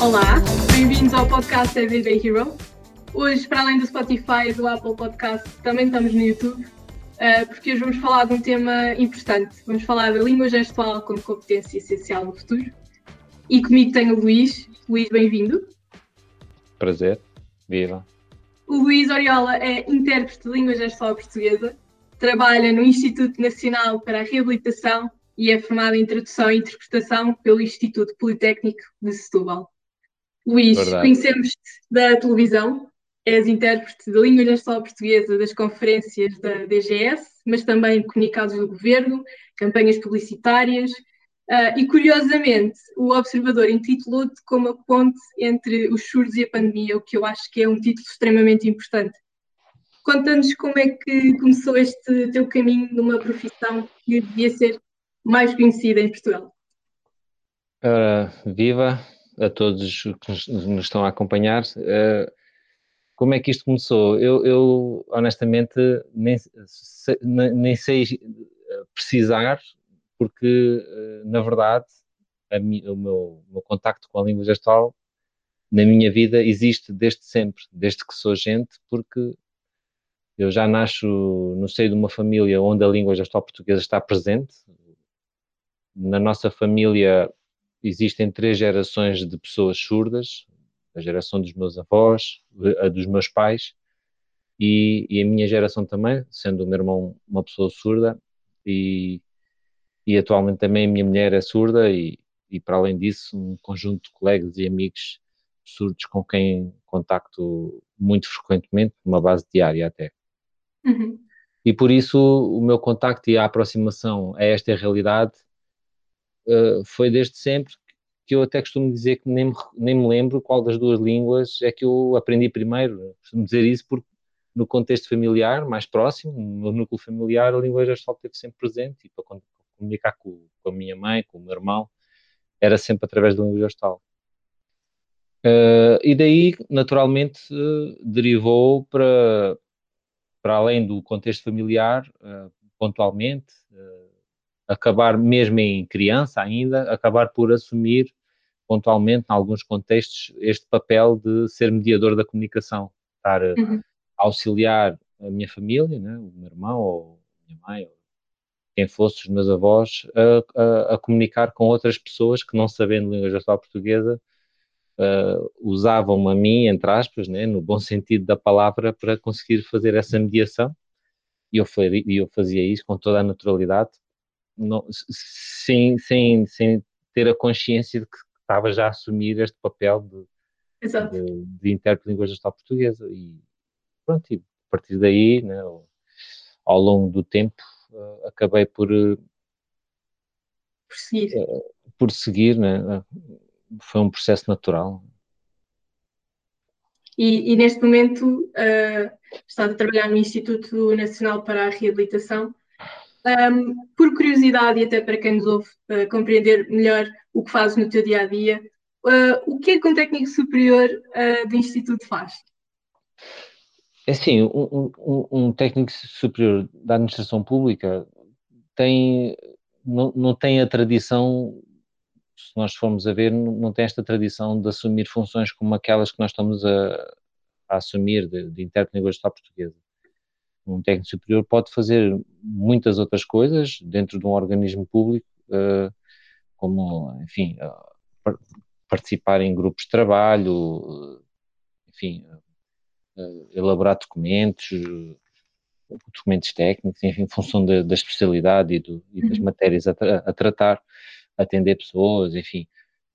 Olá, bem-vindos ao podcast Everyday Hero. Hoje, para além do Spotify e do Apple Podcast, também estamos no YouTube, uh, porque hoje vamos falar de um tema importante. Vamos falar da língua gestual como competência essencial no futuro. E comigo tenho o Luís. Luís, bem-vindo. Prazer, viva. O Luís Oriola é intérprete de língua gestual portuguesa, trabalha no Instituto Nacional para a Reabilitação e é formado em Tradução e Interpretação pelo Instituto Politécnico de Setúbal. Luís, conhecemos-te da televisão, és intérprete de língua gestual portuguesa das conferências da DGS, mas também comunicados do governo, campanhas publicitárias, uh, e curiosamente o Observador intitulou-te como a ponte entre os surdos e a pandemia, o que eu acho que é um título extremamente importante. Conta-nos como é que começou este teu caminho numa profissão que devia ser mais conhecida em Portugal. Uh, viva, a todos que nos estão a acompanhar. Uh, como é que isto começou? Eu, eu honestamente nem, nem sei precisar, porque uh, na verdade mi, o, meu, meu contacto com a língua gestual na minha vida existe desde sempre, desde que sou gente, porque eu já nasço no seio de uma família onde a língua gestual portuguesa está presente. Na nossa família existem três gerações de pessoas surdas, a geração dos meus avós, a dos meus pais e, e, a minha geração também, sendo o meu irmão uma pessoa surda e, e atualmente também a minha mulher é surda e, e para além disso um conjunto de colegas e amigos surdos com quem contacto muito frequentemente, numa base diária até. Uhum. E por isso o meu contacto e a aproximação a esta realidade uh, foi desde sempre que eu até costumo dizer que nem me, nem me lembro qual das duas línguas é que eu aprendi primeiro. Costumo dizer isso porque no contexto familiar, mais próximo, no núcleo familiar, a língua gestual esteve sempre presente e para comunicar com, com, a minha mãe, com o meu irmão, era sempre através da língua gestual. Uh, e daí, naturalmente, uh, derivou para, para além do contexto familiar, uh, pontualmente, acabar mesmo em criança ainda, acabar por assumir pontualmente, em alguns contextos, este papel de ser mediador da comunicação, estar uhum. a auxiliar a minha família, né, o meu irmão ou a minha mãe, ou quem fosse os meus avós, a, a, a comunicar com outras pessoas que, não sabendo língua gestual portuguesa, uh, usavam-me a mim, entre aspas, né, no bom sentido da palavra, para conseguir fazer essa mediação. E eu, eu fazia isso com toda a naturalidade, não, sem, sem, sem ter a consciência de que estava já a assumir este papel de, de, de intérprete de língua gestual portuguesa. E pronto, e a partir daí, né, ao longo do tempo, uh, acabei por. Uh, por seguir. Uh, por seguir, né? Foi um processo natural. E, e neste momento uh, estás a trabalhar no Instituto Nacional para a Reabilitação. Um, por curiosidade e até para quem nos ouve uh, compreender melhor o que fazes no teu dia a dia, uh, o que é que um técnico superior uh, do Instituto faz? É assim, um, um, um, técnico superior da administração pública tem, não, não tem a tradição, se nós formos a ver, não, tem esta tradição de assumir funções como aquelas que nós estamos a, a assumir de, de intérprete de língua portuguesa um técnico superior pode fazer muitas outras coisas dentro de um organismo público, uh, como, enfim, uh, participar em grupos de trabalho, uh, enfim, elaborar documentos, documentos técnicos, enfim, em função da, da especialidade e, do, e das uhum. matérias a, a, tratar, atender pessoas, enfim,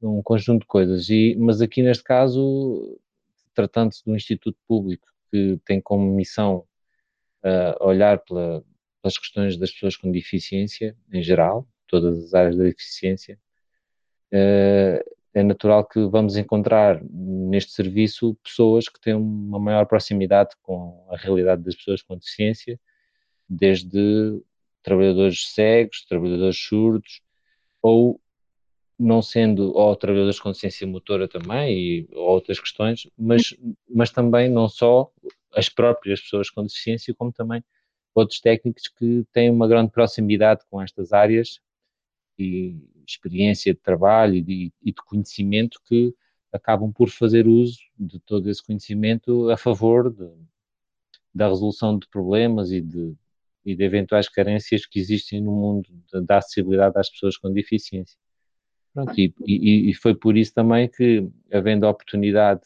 um conjunto de coisas. E, mas aqui neste caso, tratando-se de um instituto público que tem como missão uh, olhar pela, pelas questões das pessoas com deficiência, em geral, todas as áreas da deficiência, uh, é natural que vamos encontrar neste serviço pessoas que têm uma maior proximidade com a realidade das pessoas com deficiência, desde trabalhadores cegos, trabalhadores surdos, ou não sendo, ou trabalhadores com deficiência motora também, e outras questões, mas, mas também não só as próprias pessoas com deficiência, como também outros técnicos que têm uma grande proximidade com estas áreas e experiência de trabalho e de, e de conhecimento que acabam por fazer uso de todo esse conhecimento a favor de, da resolução de problemas e de, e de eventuais carências que existem no mundo da acessibilidade às pessoas com deficiência. Pronto, e, e, e, foi por isso também que, havendo a oportunidade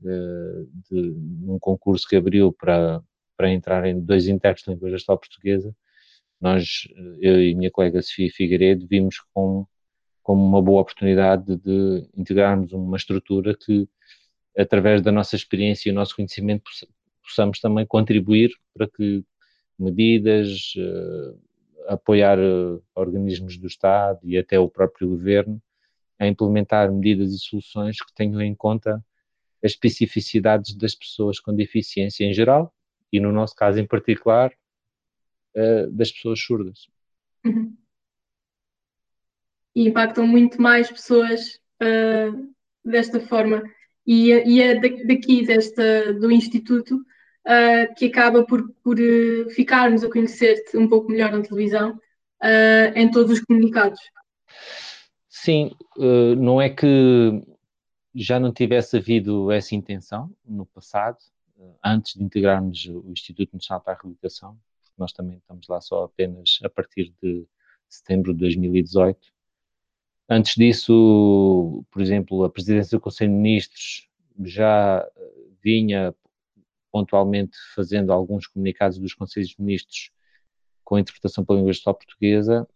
de, eh, de, num concurso que abriu para, para entrar em dois intérpretes de língua gestual portuguesa, nós, eu e minha colega Sofia Figueiredo, vimos como, como uma boa oportunidade de integrarmos uma estrutura que, através da nossa experiência e o nosso conhecimento, possamos também contribuir para que medidas, uh, apoiar uh, organismos do Estado e até o próprio governo a implementar medidas e soluções que tenham em conta as especificidades das pessoas com deficiência em geral e, no nosso caso em particular, uh, das pessoas surdas. Uhum. E impactam muito mais pessoas uh, desta forma. E, e é daqui, desta, do Instituto, uh, que acaba por, por ficarmos a conhecer-te um pouco melhor na televisão, em todos os comunicados. Sim, não é que já não tivesse havido essa intenção no passado, antes de integrarmos o Instituto Nacional para a Reabilitação, nós também estamos lá só apenas a partir de setembro de 2018. Antes disso, por exemplo, a presidência do Conselho de Ministros já vinha pontualmente fazendo alguns comunicados dos Conselhos de Ministros com interpretação pela língua gestual portuguesa.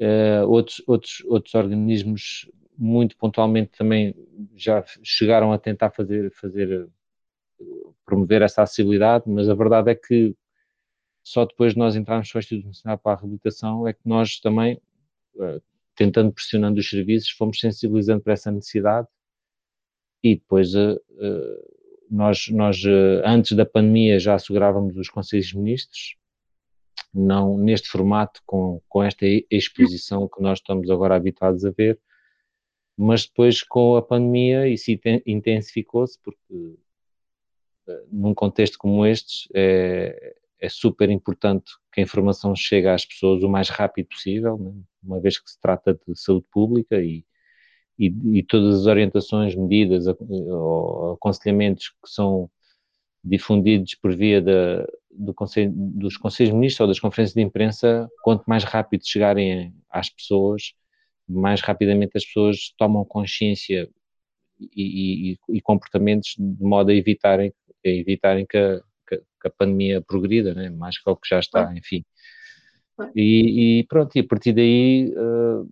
Uh, outros, outros, outros organismos muito pontualmente também já chegaram a tentar fazer, fazer promover essa acessibilidade, mas a verdade é que só depois de nós entrarmos no Instituto Nacional para a Reabilitação é que nós também, uh, tentando pressionando os serviços, fomos sensibilizando para essa necessidade e depois uh, nós, nós antes da pandemia já assegurávamos os Conselhos Ministros, não neste formato, com, com esta exposição que nós estamos agora habituados a ver, mas depois com a pandemia isso intensificou-se porque num contexto como este é, é super importante que a informação chegue às pessoas o mais rápido possível, né? uma vez que se trata de saúde pública e, e, e todas as orientações, medidas ou aconselhamentos que são difundidos por via da, do conselho, dos Conselhos de Ministros ou das conferências de imprensa, quanto mais rápido chegarem às pessoas, mais rapidamente as pessoas tomam consciência e, e, e comportamentos de modo a evitarem, a evitarem que a, que a pandemia progrida, né? mais que o que já está, enfim. E, e, pronto, e a partir daí, uh,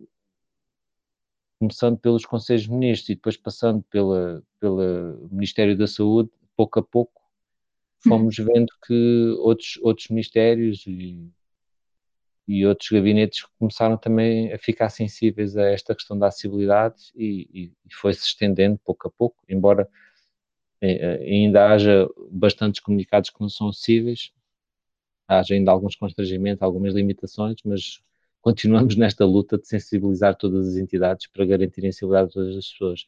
começando pelos Conselhos de Ministros e depois passando pela, pelo Ministério da Saúde, pouco a pouco fomos uhum. vendo que outros, outros ministérios e, e outros gabinetes começaram também a ficar sensíveis a esta questão da acessibilidade e, e, foi-se estendendo pouco a pouco, embora é, é, ainda haja bastantes comunicados que não são acessíveis, haja ainda alguns constrangimentos, algumas limitações, mas continuamos nesta luta de sensibilizar todas as entidades para garantir a acessibilidade de todas as pessoas.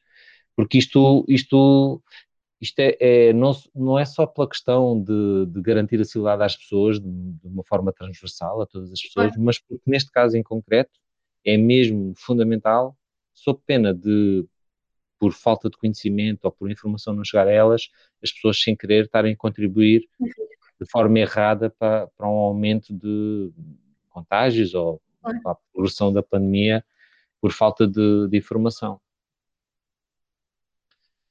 Porque isto, isto, isto é, é não, não é só pela questão de, de garantir a acessibilidade às pessoas de, de, uma forma transversal a todas as pessoas, mas porque neste caso em concreto é mesmo fundamental, sob pena de por falta de conhecimento ou por informação não chegar a elas, as pessoas sem querer estarem a contribuir de forma errada para, para um aumento de contágios ou a progressão da pandemia por falta de, de informação.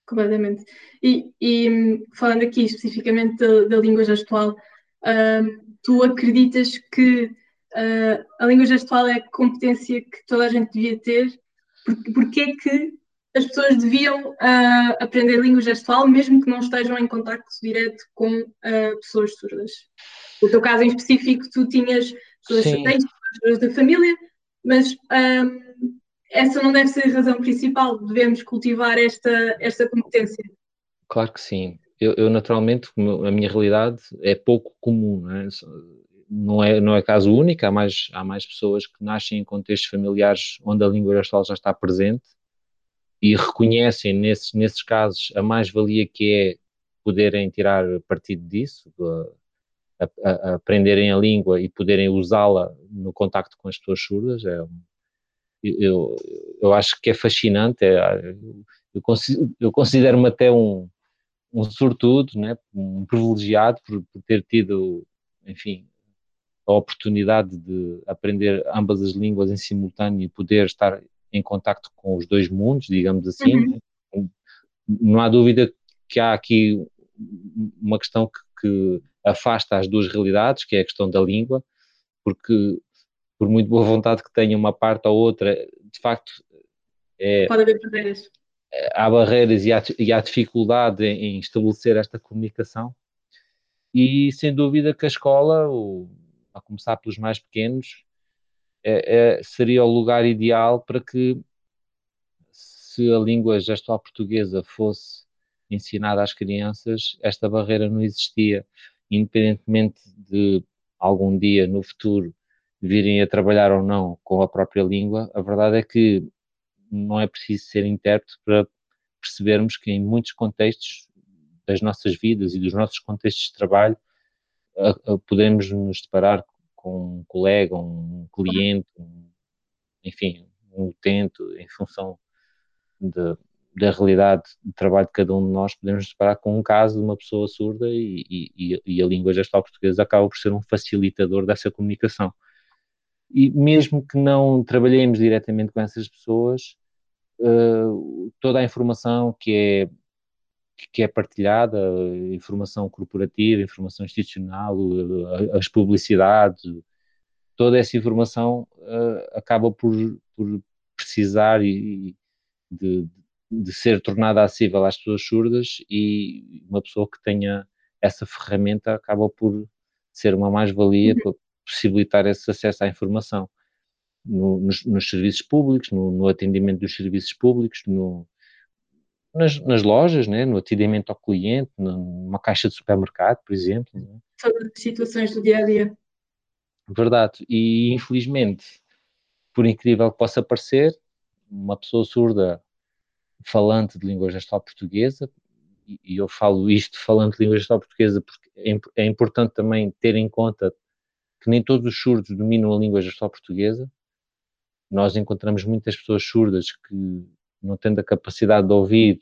Completamente. E, e, falando aqui especificamente da, da língua gestual, uh, tu acreditas que uh, a língua gestual é a competência que toda a gente devia ter? Porque, porque é que as pessoas deviam uh, aprender língua gestual, mesmo que não estejam em contacto direto com uh, pessoas surdas. No teu caso em específico, tu tinhas pessoas surdas, pessoas da família, mas um, essa não deve ser a razão principal. Devemos cultivar esta, esta competência. Claro que sim. Eu, eu naturalmente, a minha realidade é pouco comum, não é? não é, não é caso único, há mais, há mais pessoas que nascem em contextos familiares onde a língua gestual já está presente e reconhecem nesses, nesses casos a mais-valia que é poderem tirar partido disso, a, a aprenderem a língua e poderem usá-la no contacto com as pessoas surdas. É, eu, eu acho que é fascinante. É, eu, eu considero-me até um, um sortudo, né? um privilegiado por, por ter tido, enfim, a oportunidade de aprender ambas as línguas em simultâneo e poder estar em contacto com os dois mundos, digamos assim. Uhum. Né? Não há dúvida que há aqui uma questão que, que, afasta as duas realidades, que é a questão da língua, porque por muito boa vontade que tenha uma parte ou outra, de facto é, pode haver barreiras. Há barreiras e há, e há dificuldade em, em, estabelecer esta comunicação e sem dúvida que a escola, a começar pelos mais pequenos, é, é, seria o lugar ideal para que se a língua gestual portuguesa fosse ensinada às crianças, esta barreira não existia, independentemente de algum dia no futuro virem a trabalhar ou não com a própria língua, a verdade é que não é preciso ser intérprete para percebermos que em muitos contextos das nossas vidas e dos nossos contextos de trabalho a, a, podemos nos deparar com um colega, um cliente, um, enfim, um utente, em função de, da realidade de trabalho de cada um de nós, podemos deparar com um caso de uma pessoa surda e, e, e a língua gestual portuguesa acaba por ser um facilitador dessa comunicação. E mesmo que não trabalhemos diretamente com essas pessoas, uh, toda a informação que é que é partilhada, informação corporativa, informação institucional, as publicidades, toda essa informação uh, acaba por, por precisar e, de, de, ser tornada acessível às pessoas surdas e uma pessoa que tenha essa ferramenta acaba por ser uma mais-valia uhum. para possibilitar esse acesso à informação no, nos, nos, serviços públicos, no, no, atendimento dos serviços públicos, no, nas, nas, lojas, né, no atendimento ao cliente, numa caixa de supermercado, por exemplo. Né? Sobre situações do dia a dia. Verdade. E infelizmente, por incrível que possa parecer, uma pessoa surda falante de língua gestual portuguesa, e eu falo isto falando de língua gestual portuguesa porque é, é importante também ter em conta que nem todos os surdos dominam a língua gestual portuguesa, nós encontramos muitas pessoas surdas que, não tendo a capacidade de ouvir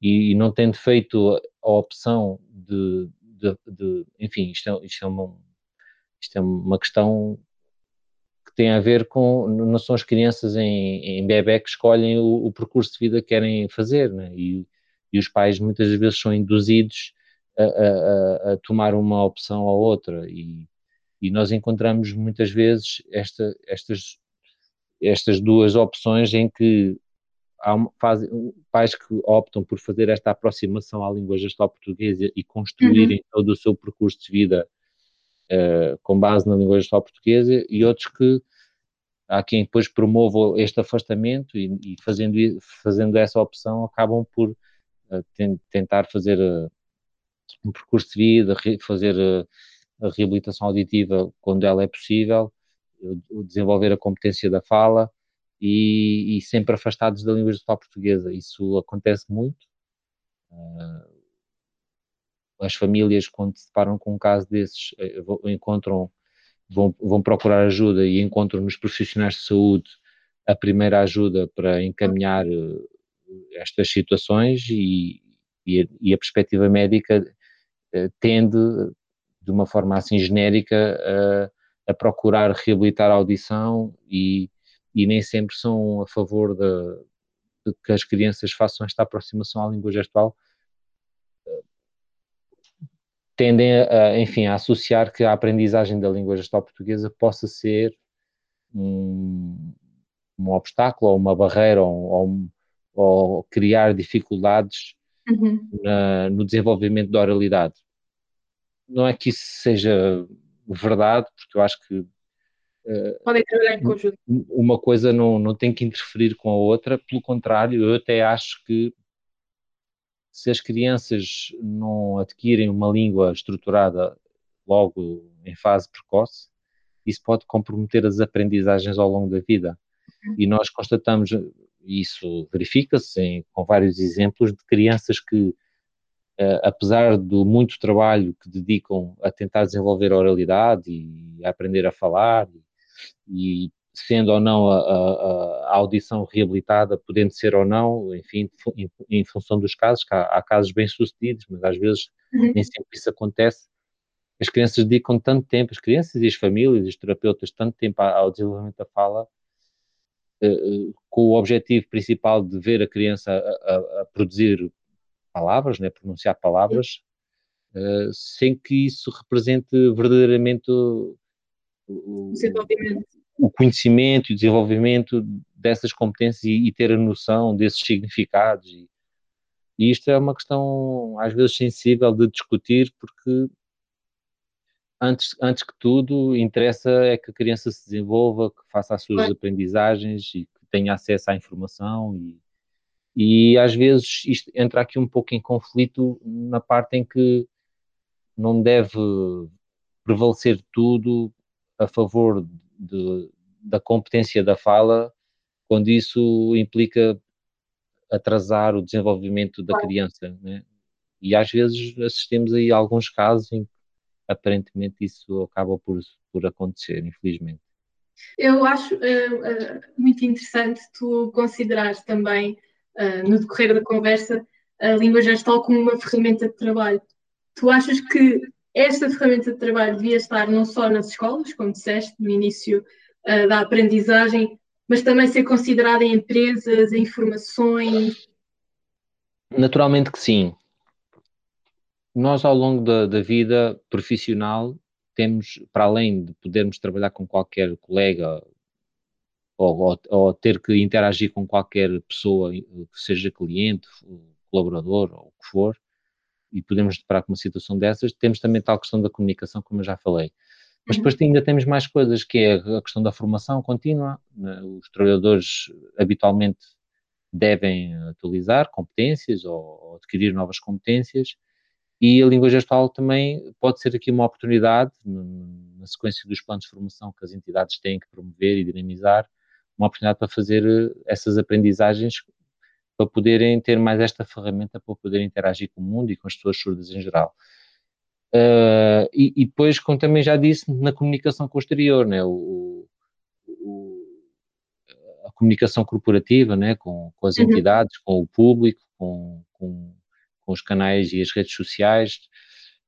e, não tendo feito a, opção de, de, de, enfim, isto é, isto, é uma, isto é uma questão que tem a ver com, não são as crianças em, em bebê que escolhem o, o percurso de vida que querem fazer, né? e, e os pais muitas vezes são induzidos a, a, a, tomar uma opção ou outra, e, e nós encontramos muitas vezes esta, estas estas duas opções em que há faz, pais que optam por fazer esta aproximação à língua gestual portuguesa e construírem uhum. todo o seu percurso de vida uh, com base na língua gestual portuguesa e outros que há quem depois promova este afastamento e, e fazendo, fazendo essa opção acabam por uh, tentar fazer uh, um percurso de vida, fazer a reabilitação auditiva quando ela é possível desenvolver a competência da fala e, e sempre afastados da língua gestual portuguesa. Isso acontece muito. Uh, as famílias, quando se deparam com um caso desses, eh, encontram, vão, vão procurar ajuda e encontram nos profissionais de saúde a primeira ajuda para encaminhar eh, estas situações e, e, a, e a perspectiva médica uh, tende, de uma forma assim genérica, a a procurar reabilitar a audição e, e nem sempre são a favor de, de, que as crianças façam esta aproximação à língua gestual, tendem a, enfim, a associar que a aprendizagem da língua gestual portuguesa possa ser um, um obstáculo ou uma barreira ou, ou, ou criar dificuldades uhum. na, no desenvolvimento da oralidade. Não é que isso seja verdade, porque eu acho que uh, podem trabalhar em conjunto. Uma coisa não, não tem que interferir com a outra, pelo contrário, eu até acho que se as crianças não adquirem uma língua estruturada logo em fase precoce, isso pode comprometer as aprendizagens ao longo da vida. E nós constatamos, isso verifica-se com vários exemplos de crianças que uh, apesar do muito trabalho que dedicam a tentar desenvolver a oralidade e a aprender a falar e sendo ou não a, a, a, audição reabilitada, podendo ser ou não, enfim, em, em função dos casos, há, há, casos bem-sucedidos, mas às vezes uhum. nem sempre isso acontece. As crianças dedicam tanto tempo, as crianças e as famílias, os terapeutas, tanto tempo ao desenvolvimento da fala, uh, com o objetivo principal de ver a criança a, a produzir palavras, né, pronunciar palavras, uh, sem que isso represente verdadeiramente o, o, o conhecimento e o desenvolvimento dessas competências e, e, ter a noção desses significados. E, e isto é uma questão, às vezes, sensível de discutir, porque antes, antes que tudo, interessa é que a criança se desenvolva, que faça as suas aprendizagens e que tenha acesso à informação e, e às vezes isto entra aqui um pouco em conflito na parte em que não deve prevalecer tudo a favor de, da competência da fala, quando isso implica atrasar o desenvolvimento da criança, né? E às vezes assistimos aí a alguns casos em que aparentemente isso acaba por, por acontecer, infelizmente. Eu acho uh, uh, muito interessante tu considerares também, uh, no decorrer da conversa, a língua gestal como uma ferramenta de trabalho. Tu achas que esta ferramenta de trabalho devia estar não só nas escolas, como disseste no início uh, da aprendizagem, mas também ser considerada em empresas, em formações? Naturalmente que sim. Nós, ao longo da, da vida profissional, temos, para além de podermos trabalhar com qualquer colega ou, ou, ou, ter que interagir com qualquer pessoa, que seja cliente, colaborador ou o que for, e podemos deparar com uma situação dessas, temos também tal questão da comunicação, como eu já falei. Mas uhum. depois ainda temos mais coisas, que é a questão da formação contínua. Né? Os trabalhadores habitualmente devem atualizar competências ou, adquirir novas competências e a língua gestual também pode ser aqui uma oportunidade, na sequência dos planos de formação que as entidades têm que promover e dinamizar, uma oportunidade para fazer eh, essas aprendizagens para poderem ter mais esta ferramenta para poder interagir com o mundo e com as pessoas surdas em geral. Uh, e, e, depois, como também já disse, na comunicação com o exterior, né, o, o, a comunicação corporativa né, com, com as uhum. entidades, com o público, com, com, com, os canais e as redes sociais.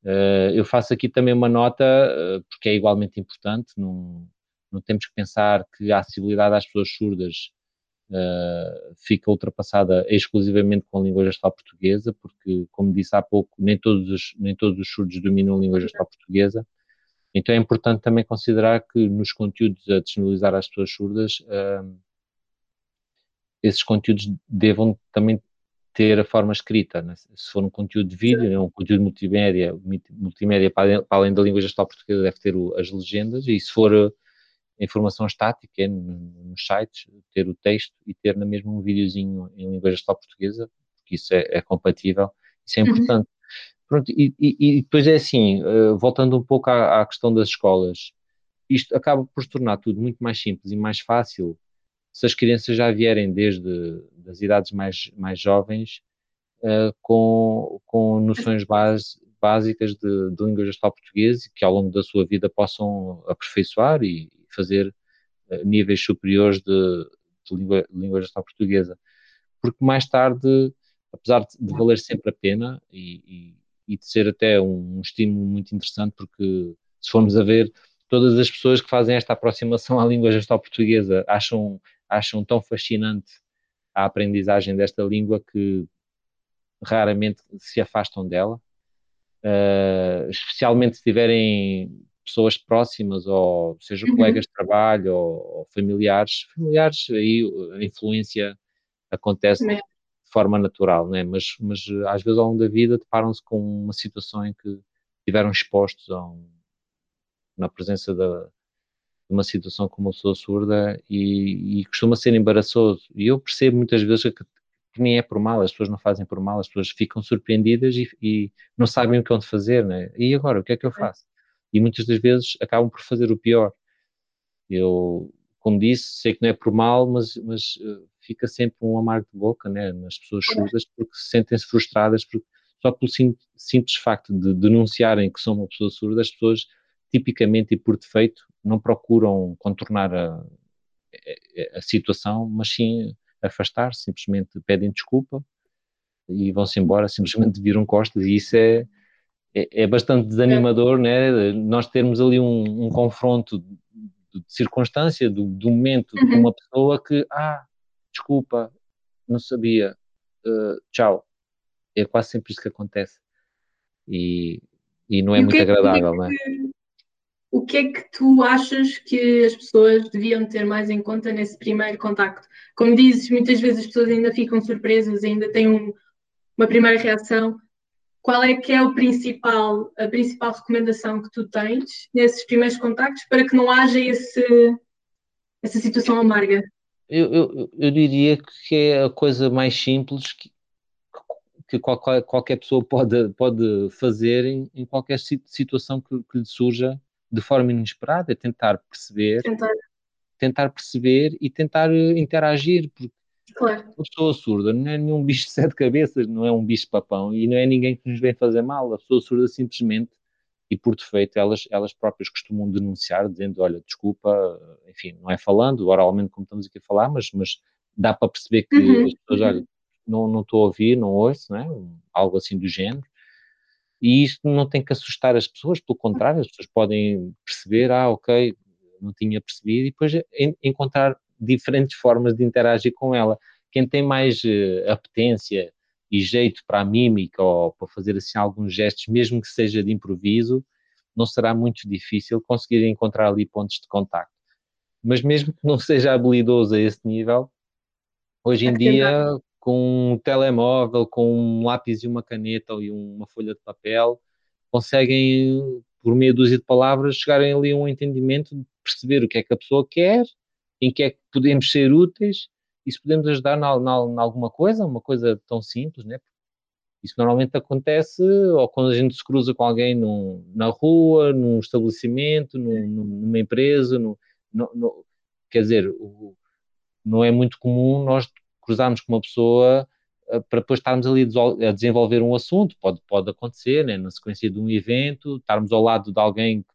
Uh, eu faço aqui também uma nota, uh, porque é igualmente importante, não, não temos que pensar que a acessibilidade às pessoas surdas uh, fica ultrapassada exclusivamente com a língua gestual portuguesa, porque, como disse há pouco, nem todos os, nem todos os surdos dominam a língua gestual portuguesa. Então é importante também considerar que nos conteúdos a disponibilizar às pessoas surdas, uh, esses conteúdos devam também ter a forma escrita. Né? Se for um conteúdo de vídeo, né? um conteúdo multimédia, multimédia para além da língua gestual portuguesa deve ter o, as legendas, e se for informação estática nos sites, ter o texto e ter na mesma um videozinho em língua gestual portuguesa, porque isso é, é compatível, isso é uhum. importante. Uhum. Pronto, e, e, e, depois é assim, uh, voltando um pouco à, à, questão das escolas, isto acaba por se tornar tudo muito mais simples e mais fácil se as crianças já vierem desde das idades mais, mais jovens uh, com, com noções base, básicas de, de língua gestual portuguesa que ao longo da sua vida possam aperfeiçoar e, fazer uh, níveis superiores de, de língua, língua gestal portuguesa. Porque mais tarde, apesar de, de valer sempre a pena e, e, e de ser até um, um, estímulo muito interessante, porque se formos a ver, todas as pessoas que fazem esta aproximação à língua gestal portuguesa acham, acham tão fascinante a aprendizagem desta língua que raramente se afastam dela. Uh, especialmente se tiverem pessoas próximas, ou seja, uhum. colegas de trabalho ou, ou, familiares, familiares, aí a influência acontece de forma natural, né? mas, mas às vezes ao longo da vida deparam-se com uma situação em que estiveram expostos um, na presença da, de uma situação como uma pessoa surda e, e, costuma ser embaraçoso. E eu percebo muitas vezes que, que, nem é por mal, as pessoas não fazem por mal, as pessoas ficam surpreendidas e, e não sabem o que vão fazer, né? E agora, o que é que eu faço? E muitas das vezes acabam por fazer o pior. Eu, como disse, sei que não é por mal, mas, mas uh, fica sempre um amargo de boca né, nas pessoas surdas porque se sentem-se frustradas porque só pelo sim, simples facto de denunciarem que são uma pessoa surda, as pessoas tipicamente e por defeito não procuram contornar a, é, a situação, mas sim afastar-se, simplesmente pedem desculpa e vão-se embora, simplesmente viram costas e isso é, é, é bastante desanimador, né? Nós termos ali um, um confronto de, de circunstância, do, do momento uhum. com uma pessoa que, ah, desculpa, não sabia, uh, tchau. É quase sempre isso que acontece. E, e não é e muito é agradável, não é? o que é que tu achas que as pessoas deviam ter mais em conta nesse primeiro contacto? Como dizes, muitas vezes as pessoas ainda ficam surpresas, ainda têm um, uma primeira reação. Qual é que é o principal, a principal recomendação que tu tens nesses primeiros contactos para que não haja esse, essa situação amarga? Eu, eu, eu diria que é a coisa mais simples que, que qualquer, qualquer pessoa pode, pode fazer em, em qualquer situação que, que lhe surja de forma inesperada, é tentar perceber, tentar. tentar perceber e tentar eh, interagir, porque claro. a pessoa surda não é nenhum bicho de sete cabeças, não é um bicho papão e não é ninguém que nos vem fazer mal. A pessoa surda simplesmente e por defeito elas, elas próprias costumam denunciar, dizendo, olha, desculpa, enfim, não é falando, oralmente como estamos aqui a falar, mas, mas dá para perceber que uhum. as pessoas, olha, não, não estou a ouvir, não ouço, não é? algo assim do género. E isto não tem que assustar as pessoas, pelo contrário, as pessoas podem perceber, ah, ok, não tinha percebido, e depois encontrar diferentes formas de interagir com ela. Quem tem mais uh, apetência e jeito para a mímica ou para fazer assim alguns gestos, mesmo que seja de improviso, não será muito difícil conseguir encontrar ali pontos de contacto. Mas mesmo que não seja habilidoso a esse nível, hoje em dia, com um telemóvel, com um lápis e uma caneta ou uma folha de papel, conseguem, por meia dúzia de palavras, chegarem ali a um entendimento perceber o que é que a pessoa quer, em que é que podemos ser úteis e se podemos ajudar em alguma coisa, uma coisa tão simples, né? Isso normalmente acontece ou quando a gente se cruza com alguém num, na rua, num estabelecimento, num, numa empresa, no, no, no, quer dizer, o, não é muito comum nós cruzarmos com uma pessoa uh, para depois estarmos ali a desenvolver um assunto, pode, pode acontecer, né, na sequência de um evento, estarmos ao lado de alguém que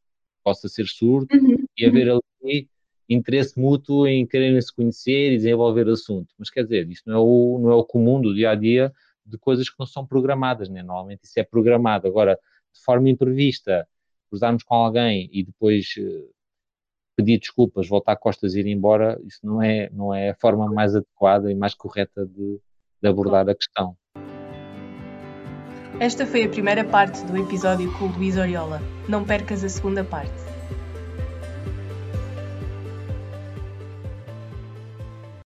possa ser surdo uhum. e haver ali interesse mútuo em quererem se conhecer e desenvolver assunto. Mas quer dizer, isso não é o, não é o comum do dia a dia de coisas que não são programadas, né? Normalmente isso é programado. Agora, de forma imprevista, cruzarmos com alguém e depois uh, pedir desculpas, voltar costas e ir embora, isso não é, não é a forma mais adequada e mais correta de, de abordar a questão. Esta foi a primeira parte do episódio com o Luís Oriola. Não percas a segunda parte.